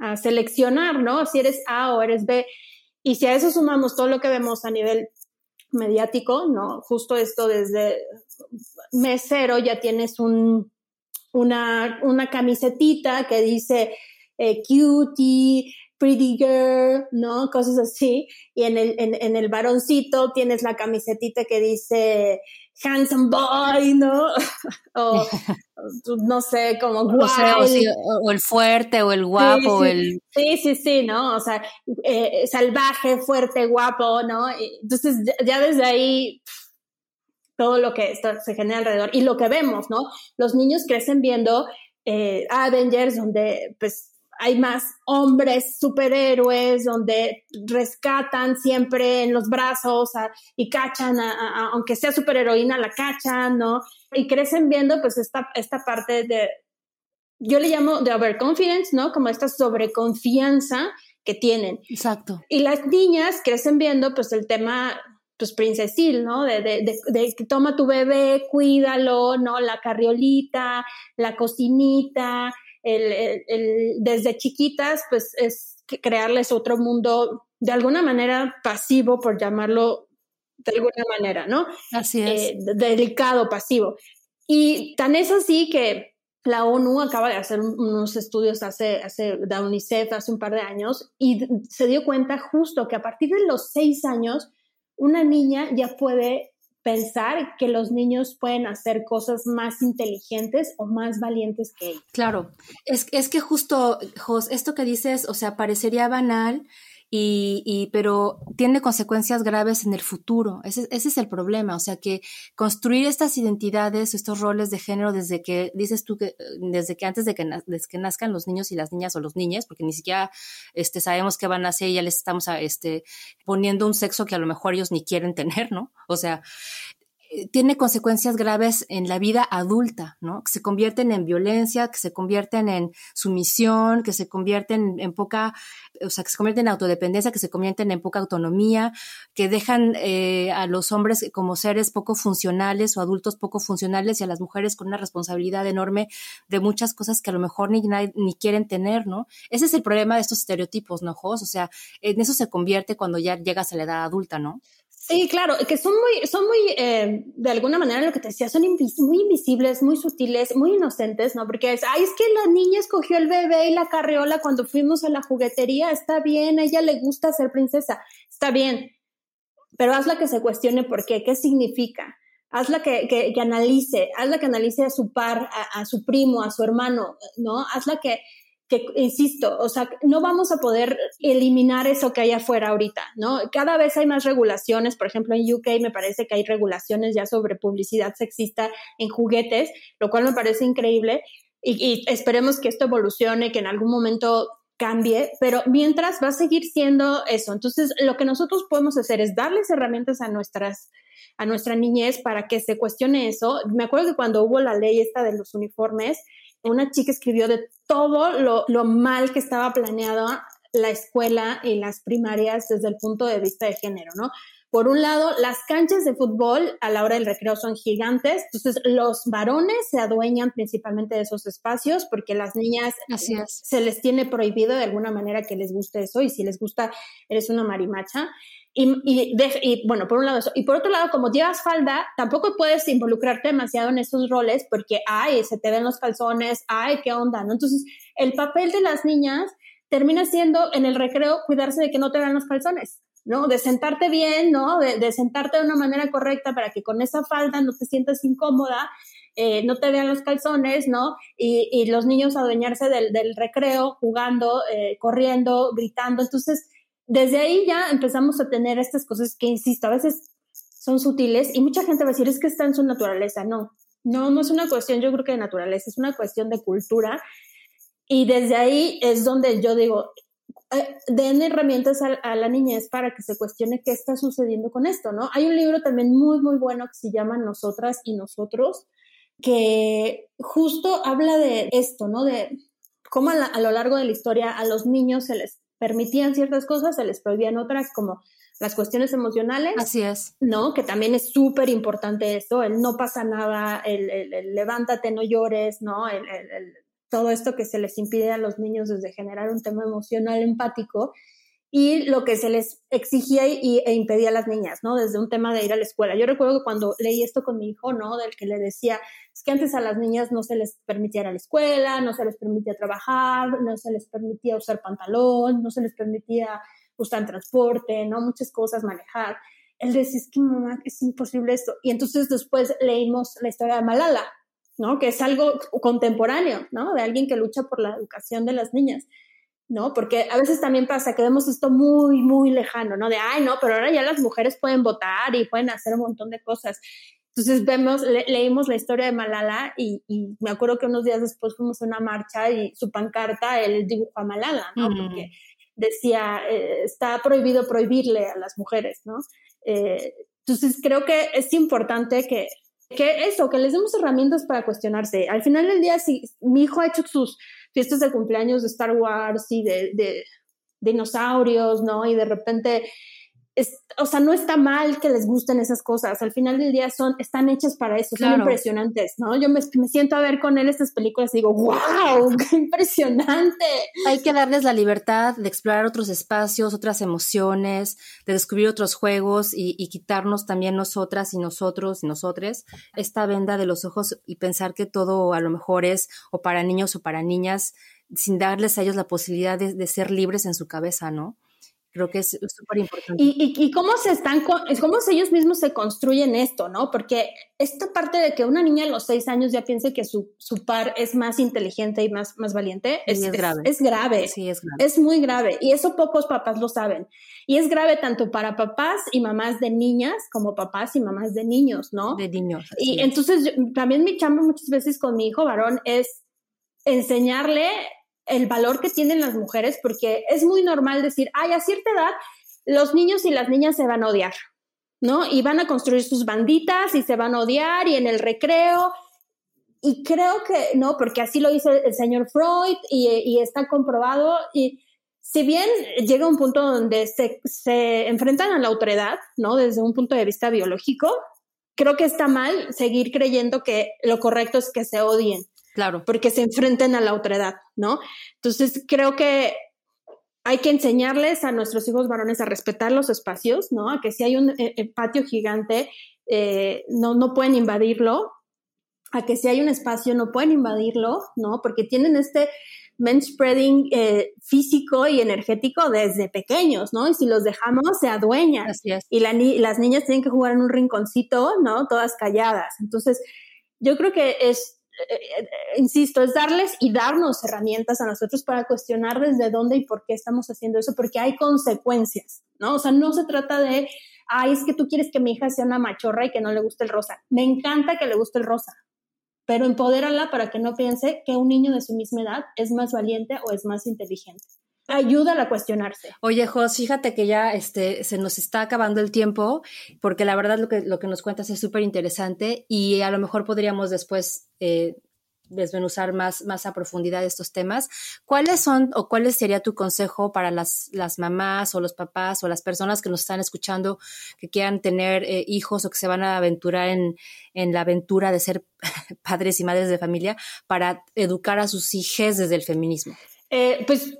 a, seleccionar, ¿no? Si eres A o eres B. Y si a eso sumamos todo lo que vemos a nivel mediático, ¿no? Justo esto desde mes cero ya tienes un, una, una camisetita que dice eh, cutie, pretty girl, ¿no? Cosas así. Y en el, en, en el varoncito tienes la camisetita que dice handsome boy, ¿no? o no sé, como guapo. O, el fuerte, o el guapo, sí, el... Sí, sí, sí, ¿no? O sea, eh, salvaje, fuerte, guapo, ¿no? Entonces, ya desde ahí todo lo que se genera alrededor y lo que vemos, ¿no? Los niños crecen viendo eh, Avengers, donde pues hay más hombres superhéroes donde rescatan siempre en los brazos y cachan, aunque sea superheroína, la cachan, ¿no? Y crecen viendo pues esta, esta parte de, yo le llamo de overconfidence, ¿no? Como esta sobreconfianza que tienen. Exacto. Y las niñas crecen viendo pues el tema pues princesil, ¿no? De, de, de, de, toma tu bebé, cuídalo, ¿no? La carriolita, la cocinita, el, el, desde chiquitas, pues es crearles otro mundo de alguna manera pasivo, por llamarlo de alguna manera, ¿no? Así es. Eh, delicado, pasivo. Y tan es así que la ONU acaba de hacer unos estudios hace, hace, de UNICEF hace un par de años y se dio cuenta justo que a partir de los seis años, una niña ya puede pensar que los niños pueden hacer cosas más inteligentes o más valientes que ellos. Claro, es, es que justo, Jos, esto que dices, o sea, parecería banal, y, y, pero tiene consecuencias graves en el futuro. Ese, ese, es el problema. O sea que construir estas identidades, estos roles de género desde que, dices tú que, desde que antes de que, desde que nazcan los niños y las niñas o los niños, porque ni siquiera este, sabemos qué van a hacer y ya les estamos este, poniendo un sexo que a lo mejor ellos ni quieren tener, ¿no? O sea, tiene consecuencias graves en la vida adulta, ¿no? Que se convierten en violencia, que se convierten en sumisión, que se convierten en poca, o sea, que se convierten en autodependencia, que se convierten en poca autonomía, que dejan eh, a los hombres como seres poco funcionales o adultos poco funcionales y a las mujeres con una responsabilidad enorme de muchas cosas que a lo mejor ni, ni quieren tener, ¿no? Ese es el problema de estos estereotipos, ¿no, Jos? O sea, en eso se convierte cuando ya llegas a la edad adulta, ¿no? Sí, claro, que son muy, son muy, eh, de alguna manera lo que te decía, son muy invisibles, muy sutiles, muy inocentes, ¿no? Porque es, ay, es que la niña escogió el bebé y la carriola cuando fuimos a la juguetería, está bien, a ella le gusta ser princesa, está bien, pero hazla que se cuestione por qué, qué significa, hazla que, que, que analice, hazla que analice a su par, a, a su primo, a su hermano, ¿no? Hazla que, que, insisto, o sea, no vamos a poder eliminar eso que hay afuera ahorita, ¿no? Cada vez hay más regulaciones, por ejemplo, en UK me parece que hay regulaciones ya sobre publicidad sexista en juguetes, lo cual me parece increíble y, y esperemos que esto evolucione, que en algún momento cambie, pero mientras va a seguir siendo eso. Entonces, lo que nosotros podemos hacer es darles herramientas a nuestras a nuestra niñez para que se cuestione eso. Me acuerdo que cuando hubo la ley esta de los uniformes, una chica escribió de todo lo, lo mal que estaba planeada la escuela y las primarias desde el punto de vista de género, ¿no? Por un lado, las canchas de fútbol a la hora del recreo son gigantes, entonces los varones se adueñan principalmente de esos espacios porque las niñas se les tiene prohibido de alguna manera que les guste eso y si les gusta eres una marimacha. Y, y, bueno, por un lado eso. Y por otro lado, como llevas falda, tampoco puedes involucrarte demasiado en esos roles porque, ay, se te ven los calzones, ay, qué onda, ¿no? Entonces, el papel de las niñas termina siendo en el recreo cuidarse de que no te vean los calzones. ¿no? De sentarte bien, ¿no? De, sentarte de una manera correcta para que con esa falda no te sientas incómoda, eh, no te vean los calzones, ¿no? Y, los niños adueñarse del, recreo, jugando, eh, corriendo, gritando. Entonces, desde ahí ya empezamos a tener estas cosas que, insisto, a veces son sutiles y mucha gente va a decir, es que está en su naturaleza. No, no, no es una cuestión, yo creo que de naturaleza, es una cuestión de cultura. Y desde ahí es donde yo digo, eh, den herramientas a, la niñez para que se cuestione qué está sucediendo con esto, ¿no? Hay un libro también muy, muy bueno que se llama Nosotras y Nosotros, que justo habla de esto, ¿no? De cómo a, lo largo de la historia a los niños se les permitían ciertas cosas, se les prohibían otras, como las cuestiones emocionales. Así es. ¿No? Que también es súper importante esto, el no pasa nada, el, levántate, no llores, ¿no? el, todo esto que se les impide a los niños desde generar un tema emocional empático y lo que se les exigía y, e impedía a las niñas, ¿no? Desde un tema de ir a la escuela. Yo recuerdo que cuando leí esto con mi hijo, ¿no? Del que le decía, es que antes a las niñas no se les permitía ir a la escuela, no se les permitía trabajar, no se les permitía usar pantalón, no se les permitía usar transporte, ¿no? Muchas cosas, manejar. Él decía, es que mamá, es imposible esto. Y entonces después leímos la historia de Malala, ¿no? Que es algo contemporáneo, ¿no? De alguien que lucha por la educación de las niñas, ¿no? Porque a veces también pasa que vemos esto muy, muy lejano, ¿no? De, ay, no, pero ahora ya las mujeres pueden votar y pueden hacer un montón de cosas. Entonces vemos, leímos la historia de Malala y, me acuerdo que unos días después fuimos a una marcha y su pancarta, él dibujó a Malala, ¿no? Porque decía, eh, está prohibido prohibirle a las mujeres, ¿no? Eh, entonces creo que es importante que que eso, que les demos herramientas para cuestionarse. Al final del día, si mi hijo ha hecho sus fiestas de cumpleaños de Star Wars y de, dinosaurios, ¿no? Y de repente o sea, no está mal que les gusten esas cosas. Al final del día son, están hechas para eso, son impresionantes, ¿no? Yo me, siento a ver con él estas películas y digo, wow, qué impresionante. Hay que darles la libertad de explorar otros espacios, otras emociones, de descubrir otros juegos y, quitarnos también nosotras y nosotros y nosotres esta venda de los ojos y pensar que todo a lo mejor es o para niños o para niñas, sin darles a ellos la posibilidad de ser libres en su cabeza, ¿no? Creo que es súper importante. Y, y, cómo se están, cómo ellos mismos se construyen esto, ¿no? Porque esta parte de que una niña a los seis años ya piense que su, su par es más inteligente y más, más valiente, es, es, grave. Es, grave. Sí, es grave. Es muy grave. Y eso pocos papás lo saben. Y es grave tanto para papás y mamás de niñas como papás y mamás de niños, ¿no? De niños. Y entonces también mi chamba muchas veces con mi hijo varón es enseñarle el valor que tienen las mujeres, porque es muy normal decir, ay, a cierta edad los niños y las niñas se van a odiar, ¿no? Y van a construir sus banditas y se van a odiar y en el recreo. Y creo que no, porque así lo hizo el señor Freud y, está comprobado. Y si bien llega un punto donde se, se enfrentan a la autoridad, ¿no? Desde un punto de vista biológico, creo que está mal seguir creyendo que lo correcto es que se odien. Claro. Porque se enfrenten a la otredad, ¿no? Entonces, creo que hay que enseñarles a nuestros hijos varones a respetar los espacios, ¿no? A que si hay un eh, eh, patio gigante, eh, no, no pueden invadirlo, a que si hay un espacio no pueden invadirlo, ¿no? Porque tienen este men spreading físico y energético desde pequeños, ¿no? Y si los dejamos, se adueñan. Y las niñas tienen que jugar en un rinconcito, ¿no? Todas calladas. Entonces, yo creo que es eh, eh, insisto, es darles y darnos herramientas a nosotros para cuestionar desde dónde y por qué estamos haciendo eso, porque hay consecuencias, ¿no? O sea, no se trata de, ay, es que tú quieres que mi hija sea una machorra y que no le guste el rosa. Me encanta que le guste el rosa, pero empodérala para que no piense que un niño de su misma edad es más valiente o es más inteligente ayuda a cuestionarse. Oye, Jos, fíjate que ya este, se nos está acabando el tiempo, porque la verdad lo que, lo que nos cuentas es súper interesante y a lo mejor podríamos después eh, desmenuzar más, más a profundidad estos temas. ¿Cuáles son o cuáles sería tu consejo para las, las mamás o los papás o las personas que nos están escuchando que quieran tener eh, hijos o que se van a aventurar en, en la aventura de ser padres y madres de familia para educar a sus hijos desde el feminismo? Eh, pues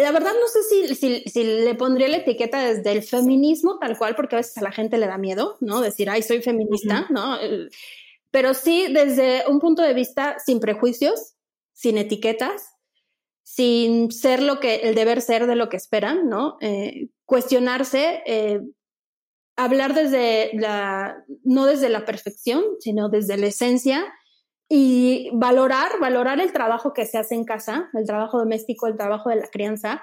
la verdad no sé si, si, le pondría la etiqueta desde el feminismo tal cual, porque a veces a la gente le da miedo, ¿no? Decir, ay, soy feminista, ¿no? Pero sí desde un punto de vista sin prejuicios, sin etiquetas, sin ser lo que, el deber ser de lo que esperan, ¿no? Eh, cuestionarse, eh, hablar desde la, no desde la perfección, sino desde la esencia y valorar, valorar el trabajo que se hace en casa, el trabajo doméstico, el trabajo de la crianza,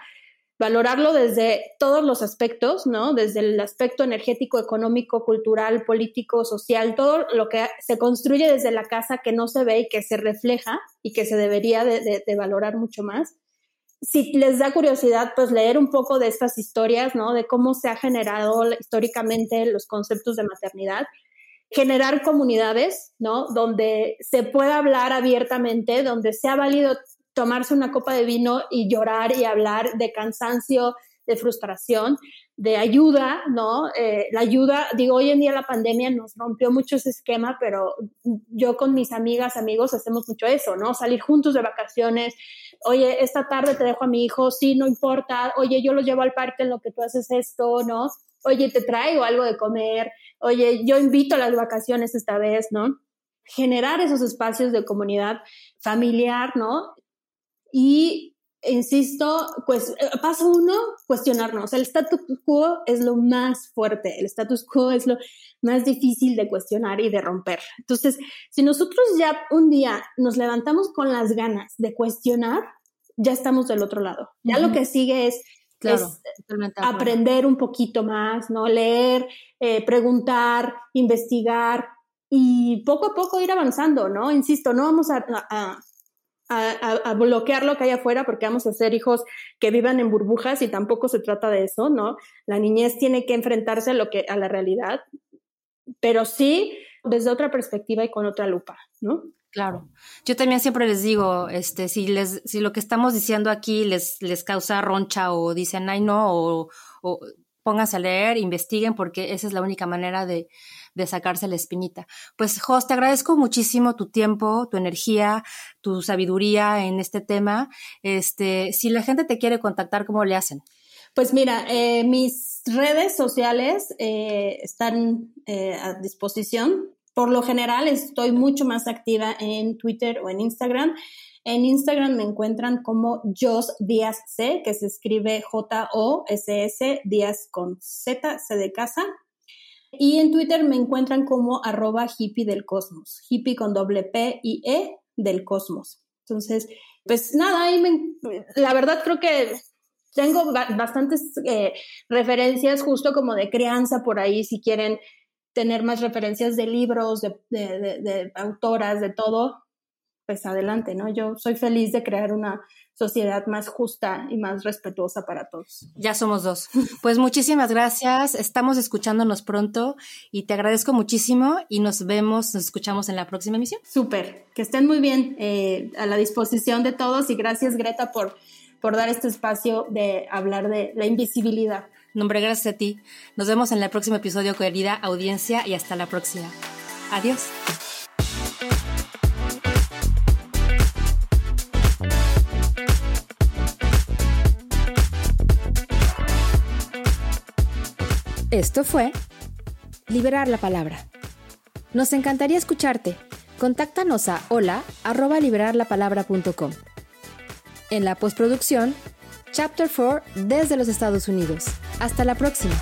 valorarlo desde todos los aspectos, ¿no? Desde el aspecto energético, económico, cultural, político, social, todo lo que se construye desde la casa que no se ve y que se refleja y que se debería de, valorar mucho más. Si les da curiosidad, pues leer un poco de estas historias, ¿no? De cómo se ha generado históricamente los conceptos de maternidad generar comunidades, ¿no? Donde se pueda hablar abiertamente, donde sea válido tomarse una copa de vino y llorar y hablar de cansancio, de frustración, de ayuda, ¿no? Eh, la ayuda, digo, hoy en día la pandemia nos rompió mucho ese esquema, pero yo con mis amigas, amigos, hacemos mucho eso, ¿no? Salir juntos de vacaciones, oye, esta tarde te dejo a mi hijo, sí, no importa, oye, yo lo llevo al parque en lo que tú haces esto, ¿no? Oye, te traigo algo de comer, oye, yo invito a las vacaciones esta vez, ¿no? Generar esos espacios de comunidad familiar, ¿no? Y insisto, pues eh, paso uno, cuestionarnos. El status quo es lo más fuerte, el status quo es lo más difícil de cuestionar y de romper. Entonces, si nosotros ya un día nos levantamos con las ganas de cuestionar, ya estamos del otro lado. Ya lo que sigue es, aprender un poquito más, ¿no? Leer, eh, preguntar, investigar y poco a poco ir avanzando, ¿no? Insisto, no vamos a a, bloquear lo que hay afuera porque vamos a ser hijos que vivan en burbujas y tampoco se trata de eso, ¿no? La niñez tiene que enfrentarse a, lo que, a la realidad, pero sí desde otra perspectiva y con otra lupa, ¿no? Claro. Yo también siempre les digo, este, si les, si lo que estamos diciendo aquí les, les causa roncha o dicen ay no, o, o pónganse a leer, investiguen, porque esa es la única manera de, de sacarse la espinita. Pues, Jos, te agradezco muchísimo tu tiempo, tu energía, tu sabiduría en este tema. Este, si la gente te quiere contactar, ¿cómo le hacen? Pues mira, eh, mis redes sociales eh, están eh, a disposición. Por lo general estoy mucho más activa en Twitter o en Instagram. En Instagram me encuentran como Jos Díaz C, que se escribe J-O-S-S, Díaz con Z, C de casa. Y en Twitter me encuentran como arroba hippie del cosmos, hippie con doble P y E del cosmos. Entonces, pues nada, ahí me, la verdad creo que tengo bastantes eh, referencias justo como de crianza por ahí, si quieren tener más referencias de libros, de, de autoras, de todo, pues adelante, ¿no? Yo soy feliz de crear una sociedad más justa y más respetuosa para todos. Ya somos dos. Pues muchísimas gracias, estamos escuchándonos pronto y te agradezco muchísimo y nos vemos, nos escuchamos en la próxima emisión. Súper, que estén muy bien, eh, a la disposición de todos y gracias Greta por, por dar este espacio de hablar de la invisibilidad. Nombre, gracias a ti. Nos vemos en el próximo episodio, querida audiencia, y hasta la próxima. Adiós. Esto fue Liberar la Palabra. Nos encantaría escucharte. Contáctanos a hola En la postproducción, Chapter 4 desde los Estados Unidos. Hasta la próxima.